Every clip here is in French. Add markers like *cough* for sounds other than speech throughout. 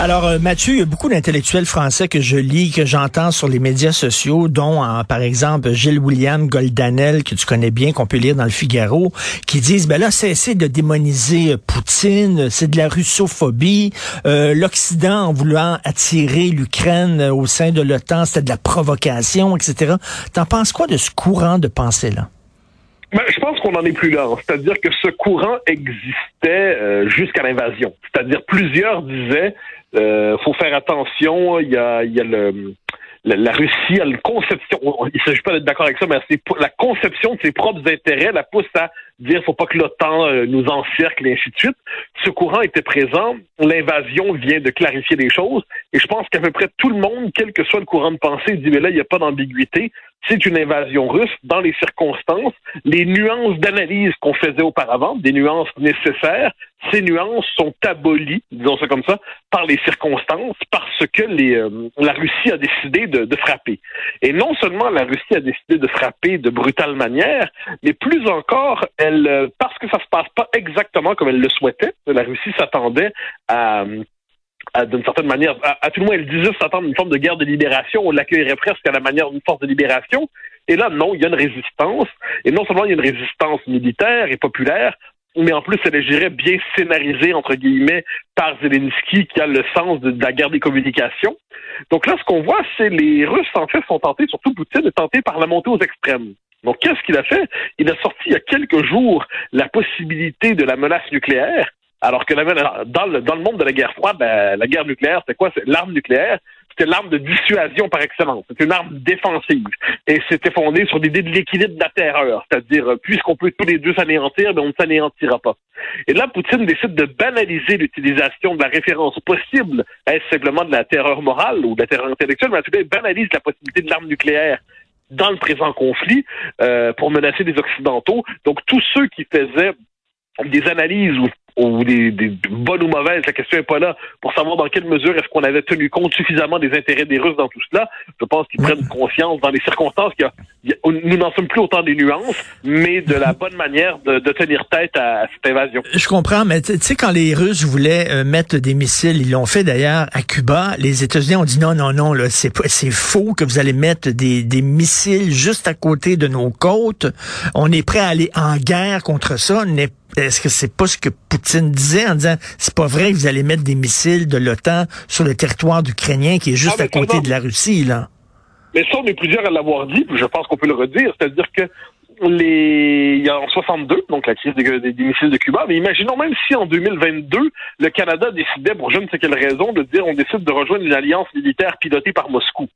Alors, euh, Mathieu, il y a beaucoup d'intellectuels français que je lis, que j'entends sur les médias sociaux, dont, euh, par exemple, Gilles William Goldanel, que tu connais bien, qu'on peut lire dans le Figaro, qui disent, ben là, cessez de démoniser euh, Poutine, c'est de la russophobie. L'Occident, en voulant attirer l'Ukraine au sein de l'OTAN, c'était de la provocation, etc. T'en penses quoi de ce courant de pensée-là? Ben, je pense qu'on en est plus là. C'est-à-dire que ce courant existait jusqu'à l'invasion. C'est-à-dire plusieurs disaient euh, faut faire attention. Il y a, y a le, la, Russie a une conception. Il s'agit pas d'être d'accord avec ça, mais c'est la conception de ses propres intérêts la pousse à dire faut pas que l'OTAN euh, nous encercle et ainsi de suite. Ce courant était présent. L'invasion vient de clarifier les choses. Et je pense qu'à peu près tout le monde, quel que soit le courant de pensée, dit mais là il n'y a pas d'ambiguïté. C'est une invasion russe dans les circonstances. Les nuances d'analyse qu'on faisait auparavant, des nuances nécessaires, ces nuances sont abolies, disons ça comme ça, par les circonstances, parce que les, euh, la Russie a décidé de, de, frapper. Et non seulement la Russie a décidé de frapper de brutale manière, mais plus encore, elle, euh, parce que ça se passe pas exactement comme elle le souhaitait, la Russie s'attendait à, d'une certaine manière, à, tout le moins, elle disait s'attendre à une forme de guerre de libération, on l'accueillerait presque à la manière d'une force de libération. Et là, non, il y a une résistance. Et non seulement il y a une résistance militaire et populaire, mais en plus, elle est, je bien scénarisée, entre guillemets, par Zelensky, qui a le sens de, la guerre des communications. Donc là, ce qu'on voit, c'est les Russes, en fait, sont tentés, surtout Poutine, est tenté par la montée aux extrêmes. Donc, qu'est-ce qu'il a fait? Il a sorti il y a quelques jours la possibilité de la menace nucléaire, alors que la, dans, le, dans le monde de la guerre froide, ben, la guerre nucléaire, c'est quoi? C'est l'arme nucléaire c'était l'arme de dissuasion par excellence. C'est une arme défensive. Et c'était fondé sur l'idée de l'équilibre de la terreur. C'est-à-dire, euh, puisqu'on peut tous les deux s'anéantir, mais on ne s'anéantira pas. Et là, Poutine décide de banaliser l'utilisation de la référence possible est-ce simplement de la terreur morale ou de la terreur intellectuelle, mais en tout cas, il banalise la possibilité de l'arme nucléaire dans le présent conflit euh, pour menacer les Occidentaux. Donc, tous ceux qui faisaient des analyses ou ou des, des, bonnes ou mauvaises, la question n'est pas là pour savoir dans quelle mesure est-ce qu'on avait tenu compte suffisamment des intérêts des Russes dans tout cela. Je pense qu'ils prennent conscience dans les circonstances qu'il y a, nous n'en sommes plus autant des nuances, mais de la bonne manière de, de tenir tête à, cette invasion. Je comprends, mais tu sais, quand les Russes voulaient euh, mettre des missiles, ils l'ont fait d'ailleurs à Cuba, les États-Unis ont dit non, non, non, là, c'est, c'est faux que vous allez mettre des, des missiles juste à côté de nos côtes. On est prêt à aller en guerre contre ça. N'est est-ce que c'est pas ce que Poutine disait en disant c'est pas vrai que vous allez mettre des missiles de l'OTAN sur le territoire ukrainien qui est juste ah, à côté de la Russie, là? Mais ça, on est plusieurs à l'avoir dit, je pense qu'on peut le redire. C'est-à-dire que les, il y a en 62, donc la crise des, des, missiles de Cuba, mais imaginons même si en 2022, le Canada décidait, pour je ne sais quelle raison, de dire on décide de rejoindre une alliance militaire pilotée par Moscou.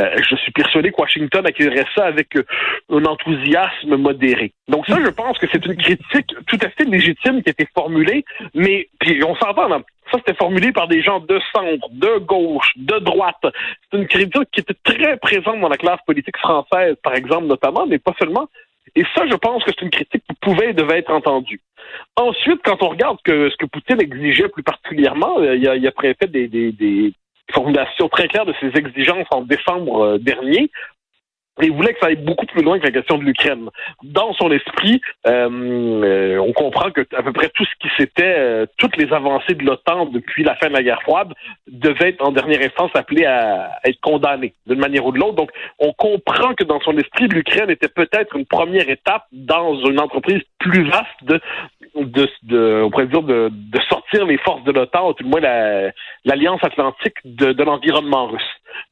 Euh, je suis persuadé que Washington accueillerait ça avec euh, un enthousiasme modéré. Donc ça, je pense que c'est une critique tout à fait légitime qui a été formulée, mais puis on s'entend, ça, c'était formulé par des gens de centre, de gauche, de droite. C'est une critique qui était très présente dans la classe politique française, par exemple, notamment, mais pas seulement. Et ça, je pense que c'est une critique qui pouvait et devait être entendue. Ensuite, quand on regarde ce que Poutine exigeait plus particulièrement, euh, il a, il a des, formulations très claires de ses exigences en décembre euh, il voulait que ça aille beaucoup plus loin que la question de l'Ukraine. Dans son esprit, euh, on comprend que à peu près tout ce qui s'était, euh, toutes les avancées de l'OTAN depuis la fin de la guerre froide devaient être en dernière instance appelées à, être condamnées d'une manière ou de l'autre. Donc, on comprend que dans son esprit, l'Ukraine était peut-être une première étape dans une entreprise plus vaste de, de, de on pourrait dire de, de sortir les forces de l'OTAN, ou tout le moins l'alliance atlantique de, de l'environnement russe.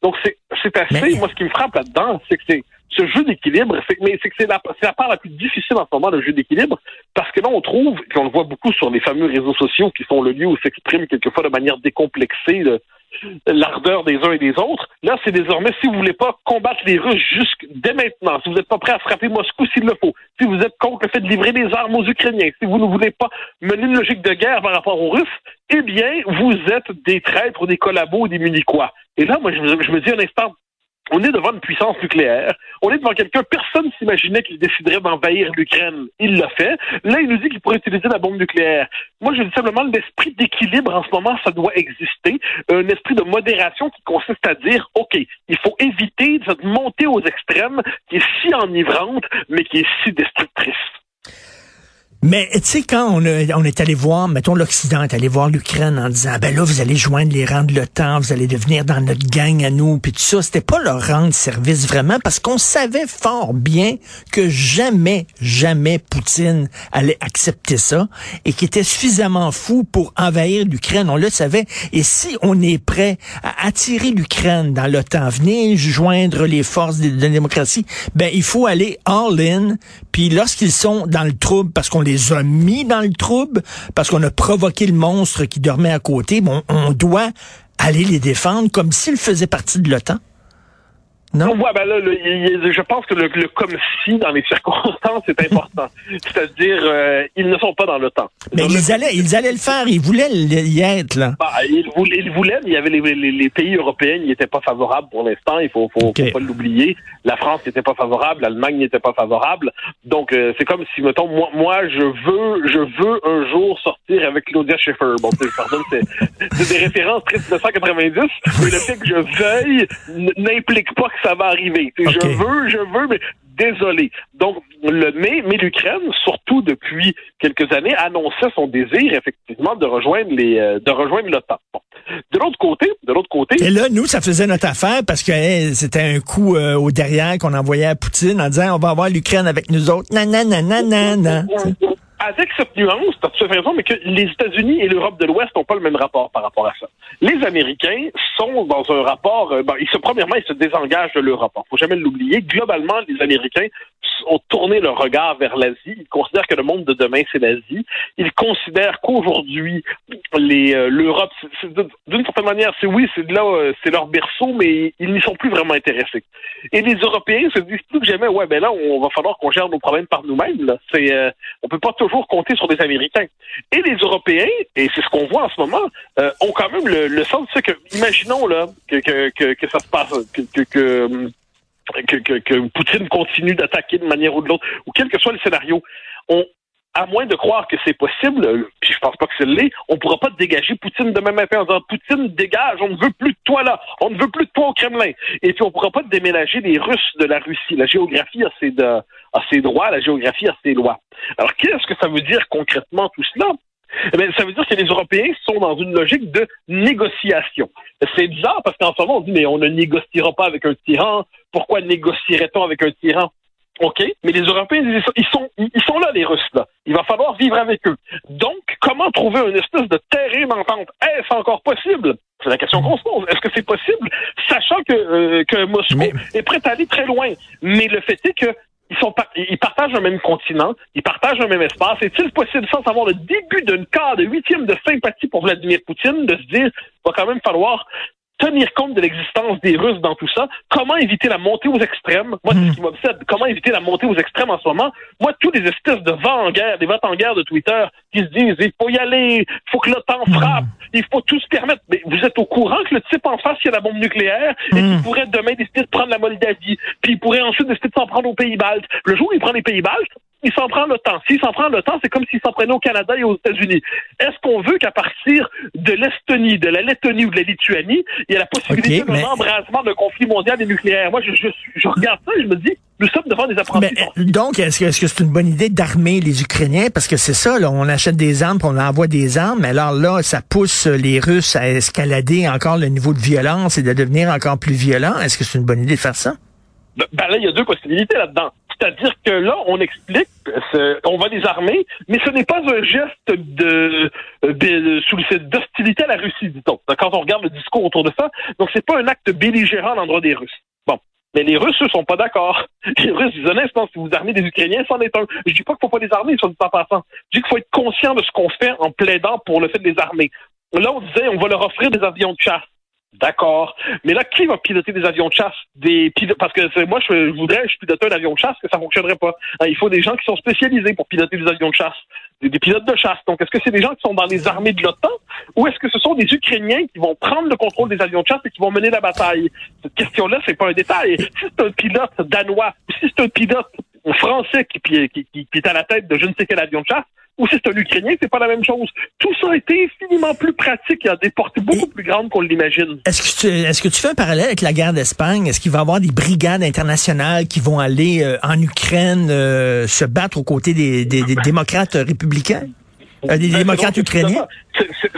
Donc, c'est assez. Moi, ce qui me frappe là-dedans, c'est que c'est ce jeu d'équilibre, c'est mais c'est que c'est la, la part la plus difficile en ce moment, le jeu d'équilibre, parce que là, on trouve, et on le voit beaucoup sur les fameux réseaux sociaux qui sont le lieu où s'exprime quelquefois de manière décomplexée l'ardeur des uns et des autres. Là, c'est désormais, si vous voulez pas combattre les Russes jusque dès maintenant, si vous n'êtes pas prêt à frapper Moscou s'il le faut, si vous êtes contre le fait de livrer des armes aux Ukrainiens, si vous ne voulez pas mener une logique de guerre par rapport aux Russes, eh bien, vous êtes des traîtres des collabos des muniquois. Et là, moi, je, me dis un instant, on est devant une puissance nucléaire. On est devant quelqu'un, personne s'imaginait qu'il déciderait d'envahir l'Ukraine. Il l'a fait. Là, il nous dit qu'il pourrait utiliser la bombe nucléaire. Moi, je dis simplement, l'esprit d'équilibre en ce moment, ça doit exister. Un esprit de modération qui consiste à dire, OK, il faut éviter cette montée aux extrêmes qui est si enivrante, mais qui est si destructrice. Mais tu sais, quand on, est allé voir, mettons l'Occident est allé voir l'Ukraine en disant, ben là, vous allez joindre les rangs de l'OTAN, vous allez devenir dans notre gang à nous, puis tout ça, c'était pas leur rendre service vraiment, parce qu'on savait fort bien que jamais, jamais Poutine allait accepter ça, et qu'il était suffisamment fou pour envahir l'Ukraine, on le savait. Et si on est prêt à attirer l'Ukraine dans l'OTAN, venir joindre les forces de la démocratie, ben il faut aller all-in, puis lorsqu'ils sont dans le trouble, parce qu'on les a mis dans le trouble parce qu'on a provoqué le monstre qui dormait à côté. Bon, on doit aller les défendre comme s'ils faisaient partie de l'OTAN. Non? Ouais, ben là, je pense que le, comme si dans les *laughs* circonstances c'est important. C'est-à-dire, euh, ils ne sont pas dans le temps. Mais ils allaient, ils allaient le faire. Ils voulaient y être là. Bah, ils, voulaient, ils voulaient, mais il y avait les, les, pays européens qui n'étaient pas favorables pour l'instant. Il faut, faut, faut pas l'oublier. La France n'était pas favorable, l'Allemagne n'était pas favorable. Donc euh, c'est comme si, mettons, moi, moi, je veux, je veux un jour sortir avec Claudia Schiffer. Bon, pardon, c'est des références très 1990, mais le fait que je veuille n'implique pas que ça va arriver. Je veux, je veux, mais désolé. Donc, le mais, mais l'Ukraine, surtout depuis quelques années, annonçait son désir effectivement de rejoindre les, euh, de rejoindre l'OTAN. De l'autre côté, de l'autre côté. Et là, nous, ça faisait notre affaire parce que c'était un coup euh, au derrière qu'on envoyait à Poutine en disant on va avoir l'Ukraine avec nous autres. Nan, nan, nan, nan, nan, avec cette nuance, tu as tout raison, mais que les États-Unis et l'Europe de l'Ouest n'ont pas le même rapport par rapport à ça. Les Américains sont dans un rapport, euh, ils se, premièrement, ils se désengagent de l'Europe. Il faut jamais l'oublier. Globalement, les Américains ont tourné leur regard vers l'Asie. Ils considèrent que le monde de demain, c'est l'Asie. Ils considèrent qu'aujourd'hui, euh, l'Europe, d'une certaine manière, c'est oui, euh, c'est leur berceau, mais ils n'y sont plus vraiment intéressés. Et les Européens se disent plus que jamais, ouais, ben là, on va falloir qu'on gère nos problèmes par nous-mêmes. Euh, on peut pas toujours compter sur des Américains. Et les Européens, et c'est ce qu'on voit en ce moment, euh, ont quand même le, sens de que, imaginons là que, que, que, ça se passe, que, que que, que, que Poutine continue d'attaquer de manière ou de l'autre, ou quel que soit le scénario, on, à moins de croire que c'est possible, puis je pense pas que c'est l'est, on pourra pas dégager Poutine de même matin en disant Poutine dégage, on ne veut plus de toi là, on ne veut plus de toi au Kremlin. Et puis on pourra pas déménager les Russes de la Russie. La géographie a ses, de, a ses droits, la géographie a ses lois. Alors qu'est-ce que ça veut dire concrètement tout cela? Eh ça veut dire que les Européens sont dans une logique de négociation. C'est bizarre parce qu'en ce moment, on dit, mais on ne négociera pas avec un tyran. Pourquoi négocierait-on avec un tyran? OK, mais les Européens, ils sont, ils sont là, les Russes, là. Il va falloir vivre avec eux. Donc, comment trouver une espèce de terrain d'entente? Est-ce encore possible? C'est la question qu'on se pose. Est-ce que c'est possible? Sachant que, euh, que Moscou est prêt à aller très loin. Mais le fait est que ils, sont ils partagent un même continent, ils partagent un même espace. Est-il possible, sans avoir le début d'une quart de huitième de sympathie pour Vladimir Poutine, de se dire, il va quand même falloir tenir compte de l'existence des Russes dans tout ça. Comment éviter la montée aux extrêmes? Moi, c'est ce qui m'obsède. Comment éviter la montée aux extrêmes en ce moment? Moi, tous les espèces de vents en guerre, des vents en guerre de Twitter qui se disent, il faut y aller, il faut que l'OTAN frappe, il faut tout se permettre. Mais vous êtes au courant que le type en face, il a la bombe nucléaire et qu'il pourrait demain décider de prendre la Moldavie, puis il pourrait ensuite décider de s'en prendre aux Pays-Baltes. Le jour où il prend les Pays-Baltes, il s'en prend le temps. S'il s'en prend le temps, c'est comme s'il s'en prenait au Canada et aux États-Unis. Est-ce qu'on veut qu'à partir de l'Estonie, de la Lettonie ou de la Lituanie, il y ait la possibilité d'un embrasement d'un conflit mondial et nucléaire? Moi, je, je, regarde ça et je me dis, nous sommes devant des apprentis. Euh, donc, est-ce que c'est une bonne idée d'armer les Ukrainiens? Parce que c'est ça, là, on achète des armes, puis on envoie des armes, mais alors là, ça pousse les Russes à escalader encore le niveau de violence et de devenir encore plus violents. Est-ce que c'est une bonne idée de faire ça? Ben, là, il y a deux possibilités là-dedans. C'est-à-dire que là, on explique, on va les armer, mais ce n'est pas un geste de, de, d'hostilité à la Russie, dit-on. Quand on regarde le discours autour de ça, donc c'est pas un acte belligérant à l'endroit des Russes. Bon. Mais les Russes, eux, sont pas d'accord. *laughs* Les Russes disent honnêtement, si vous armez des Ukrainiens, c'en est un. Je dis pas qu'il faut pas les armer, soit dit en passant. Je dis qu'il faut être conscient de ce qu'on fait en plaidant pour le fait de les armer. Là, on disait, on va leur offrir des avions de chasse. D'accord. Mais là, qui va piloter des avions de chasse? Des Parce que moi, je, voudrais, je piloter un avion de chasse, que ça fonctionnerait pas. Hein, il faut des gens qui sont spécialisés pour piloter des avions de chasse, des, pilotes de chasse. Donc, est-ce que c'est des gens qui sont dans les armées de l'OTAN? Ou est-ce que ce sont des Ukrainiens qui vont prendre le contrôle des avions de chasse et qui vont mener la bataille? Cette question-là, c'est pas un détail. Si c'est un pilote danois si c'est un pilote français qui, est à la tête de je ne sais quel avion de chasse, ou si c'est un Ukrainien, c'est pas la même chose. Tout ça a été infiniment plus pratique et a des portées beaucoup plus grandes qu'on l'imagine. Est-ce que, tu, est-ce que tu fais un parallèle avec la guerre d'Espagne? Est-ce qu'il va y avoir des brigades internationales qui vont aller euh, en Ukraine euh, se battre aux côtés des, des, des démocrates républicains? Euh, des démocrates ukrainiens?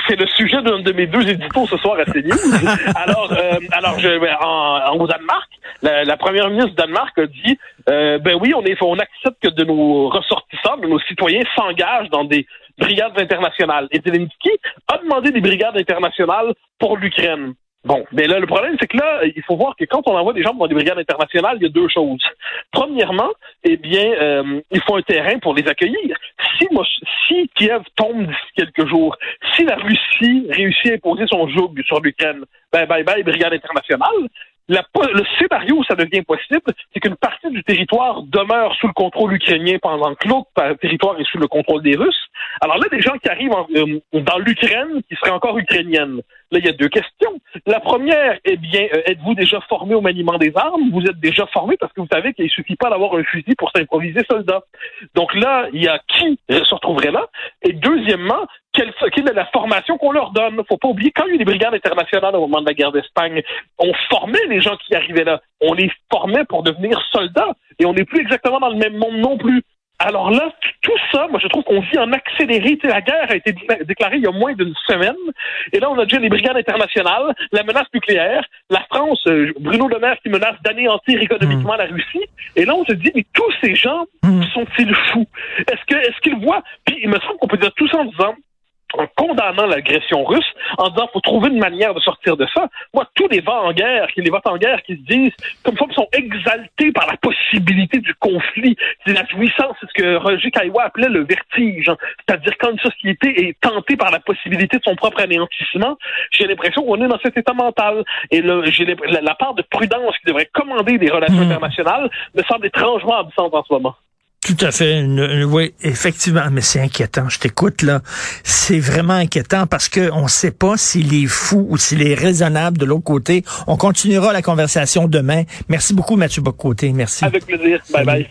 C'est le sujet d'un de mes deux éditos ce soir à CNews. *laughs* alors, euh, alors je, ben, en, au Danemark, la, la, première ministre du Danemark a dit, euh, ben oui, on, est, on accepte que de nos ressortissants, de nos citoyens s'engagent dans des brigades internationales. Et Zelensky a demandé des brigades internationales pour l'Ukraine. Bon, mais là, le problème, c'est que là, il faut voir que quand on envoie des gens pour des brigades internationales, il y a deux choses. Premièrement, eh bien, euh, il faut un terrain pour les accueillir. Si, si Kiev tombe d'ici quelques jours, si la Russie réussit à imposer son joug sur l'Ukraine, ben bye bye, brigade internationale. Le scénario où ça devient possible, c'est qu'une partie du territoire demeure sous le contrôle ukrainien pendant que l'autre territoire est sous le contrôle des Russes. Alors là, des gens qui arrivent euh, dans l'Ukraine, qui seraient encore ukrainiennes. Là, il y a deux questions. La première, eh bien, euh, êtes-vous déjà formé au maniement des armes? Vous êtes déjà formé parce que vous savez qu'il suffit pas d'avoir un fusil pour s'improviser soldat. Donc là, il y a qui se retrouverait là? Et deuxièmement, quelle, quelle est la formation qu'on leur donne? Faut pas oublier, quand il y a eu des brigades internationales au moment de la guerre d'Espagne, on formait les gens qui arrivaient là. On les formait pour devenir soldats. Et on n'est plus exactement dans le même monde non plus. Alors là, tout ça, moi je trouve qu'on vit en accéléré. la guerre a été déclarée il y a moins d'une semaine. Et là, on a déjà les brigades internationales, la menace nucléaire, la France, euh, Bruno Le Maire qui menace d'anéantir économiquement la Russie. Et là, on se dit, mais tous ces gens hmm. sont-ils fous? Est-ce que est-ce qu'ils voient? Puis il me semble qu'on peut dire tout ça en disant en condamnant l'agression russe, en disant faut trouver une manière de sortir de ça. Moi, tous les vents en guerre, les vents en guerre qui se disent, comme ça, sont exaltés par la possibilité du conflit. C'est la puissance, c'est ce que Roger Caillois appelait le vertige. C'est-à-dire quand une société est tentée par la possibilité de son propre anéantissement, j'ai l'impression qu'on est dans cet état mental. Et la, part de prudence qui devrait commander des relations hmm. internationales me semble étrangement absente en ce moment. Tout à fait. oui, effectivement, mais c'est inquiétant. Je t'écoute là. C'est vraiment inquiétant parce que on ne sait pas s'il est fou ou s'il est raisonnable de l'autre côté. On continuera la conversation demain. Merci beaucoup, Mathieu Bocoté. Merci. Avec plaisir. Bye bye.